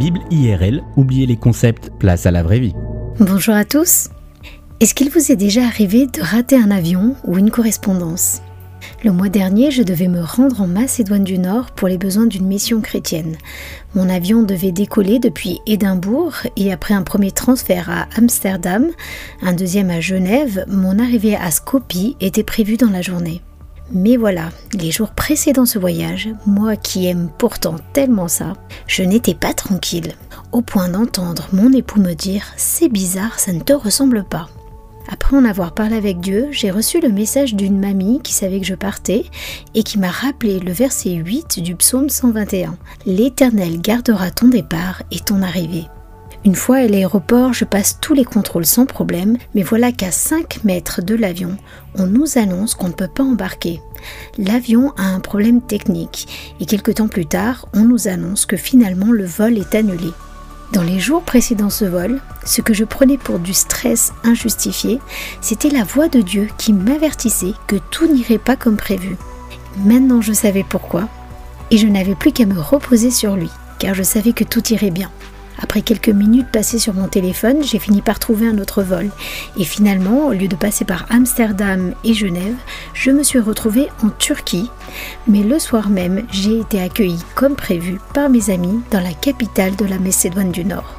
Bible IRL, oubliez les concepts, place à la vraie vie. Bonjour à tous. Est-ce qu'il vous est déjà arrivé de rater un avion ou une correspondance? Le mois dernier, je devais me rendre en Macédoine du Nord pour les besoins d'une mission chrétienne. Mon avion devait décoller depuis Édimbourg et après un premier transfert à Amsterdam, un deuxième à Genève, mon arrivée à Skopje était prévue dans la journée. Mais voilà, les jours précédant ce voyage, moi qui aime pourtant tellement ça, je n'étais pas tranquille, au point d'entendre mon époux me dire C'est bizarre, ça ne te ressemble pas. Après en avoir parlé avec Dieu, j'ai reçu le message d'une mamie qui savait que je partais et qui m'a rappelé le verset 8 du psaume 121. L'Éternel gardera ton départ et ton arrivée. Une fois à l'aéroport, je passe tous les contrôles sans problème, mais voilà qu'à 5 mètres de l'avion, on nous annonce qu'on ne peut pas embarquer. L'avion a un problème technique et quelques temps plus tard, on nous annonce que finalement le vol est annulé. Dans les jours précédant ce vol, ce que je prenais pour du stress injustifié, c'était la voix de Dieu qui m'avertissait que tout n'irait pas comme prévu. Maintenant je savais pourquoi, et je n'avais plus qu'à me reposer sur lui, car je savais que tout irait bien. Après quelques minutes passées sur mon téléphone, j'ai fini par trouver un autre vol. Et finalement, au lieu de passer par Amsterdam et Genève, je me suis retrouvée en Turquie. Mais le soir même, j'ai été accueillie comme prévu par mes amis dans la capitale de la Macédoine du Nord.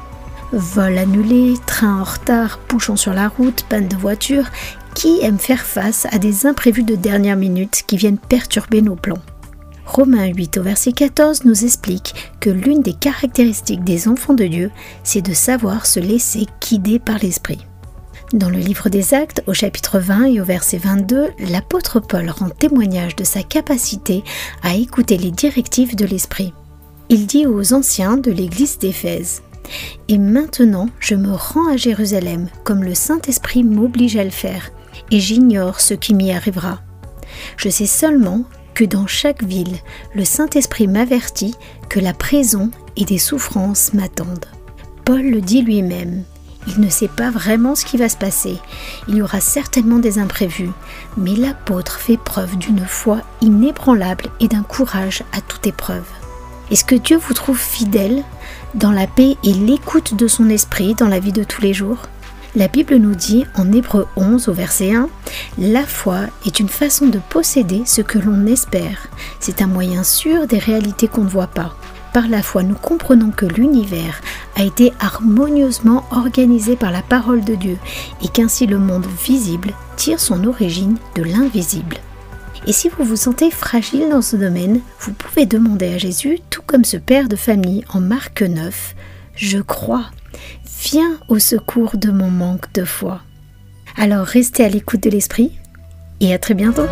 Vol annulé, train en retard, bouchon sur la route, panne de voiture, qui aime faire face à des imprévus de dernière minute qui viennent perturber nos plans? Romains 8 au verset 14 nous explique que l'une des caractéristiques des enfants de Dieu, c'est de savoir se laisser guider par l'Esprit. Dans le livre des Actes, au chapitre 20 et au verset 22, l'apôtre Paul rend témoignage de sa capacité à écouter les directives de l'Esprit. Il dit aux anciens de l'église d'Éphèse Et maintenant je me rends à Jérusalem, comme le Saint-Esprit m'oblige à le faire, et j'ignore ce qui m'y arrivera. Je sais seulement que dans chaque ville, le Saint-Esprit m'avertit que la prison et des souffrances m'attendent. Paul le dit lui-même. Il ne sait pas vraiment ce qui va se passer. Il y aura certainement des imprévus, mais l'apôtre fait preuve d'une foi inébranlable et d'un courage à toute épreuve. Est-ce que Dieu vous trouve fidèle dans la paix et l'écoute de son esprit dans la vie de tous les jours? La Bible nous dit en Hébreu 11 au verset 1, La foi est une façon de posséder ce que l'on espère. C'est un moyen sûr des réalités qu'on ne voit pas. Par la foi, nous comprenons que l'univers a été harmonieusement organisé par la parole de Dieu et qu'ainsi le monde visible tire son origine de l'invisible. Et si vous vous sentez fragile dans ce domaine, vous pouvez demander à Jésus, tout comme ce père de famille en Marc 9, Je crois, Viens au secours de mon manque de foi. Alors restez à l'écoute de l'Esprit et à très bientôt.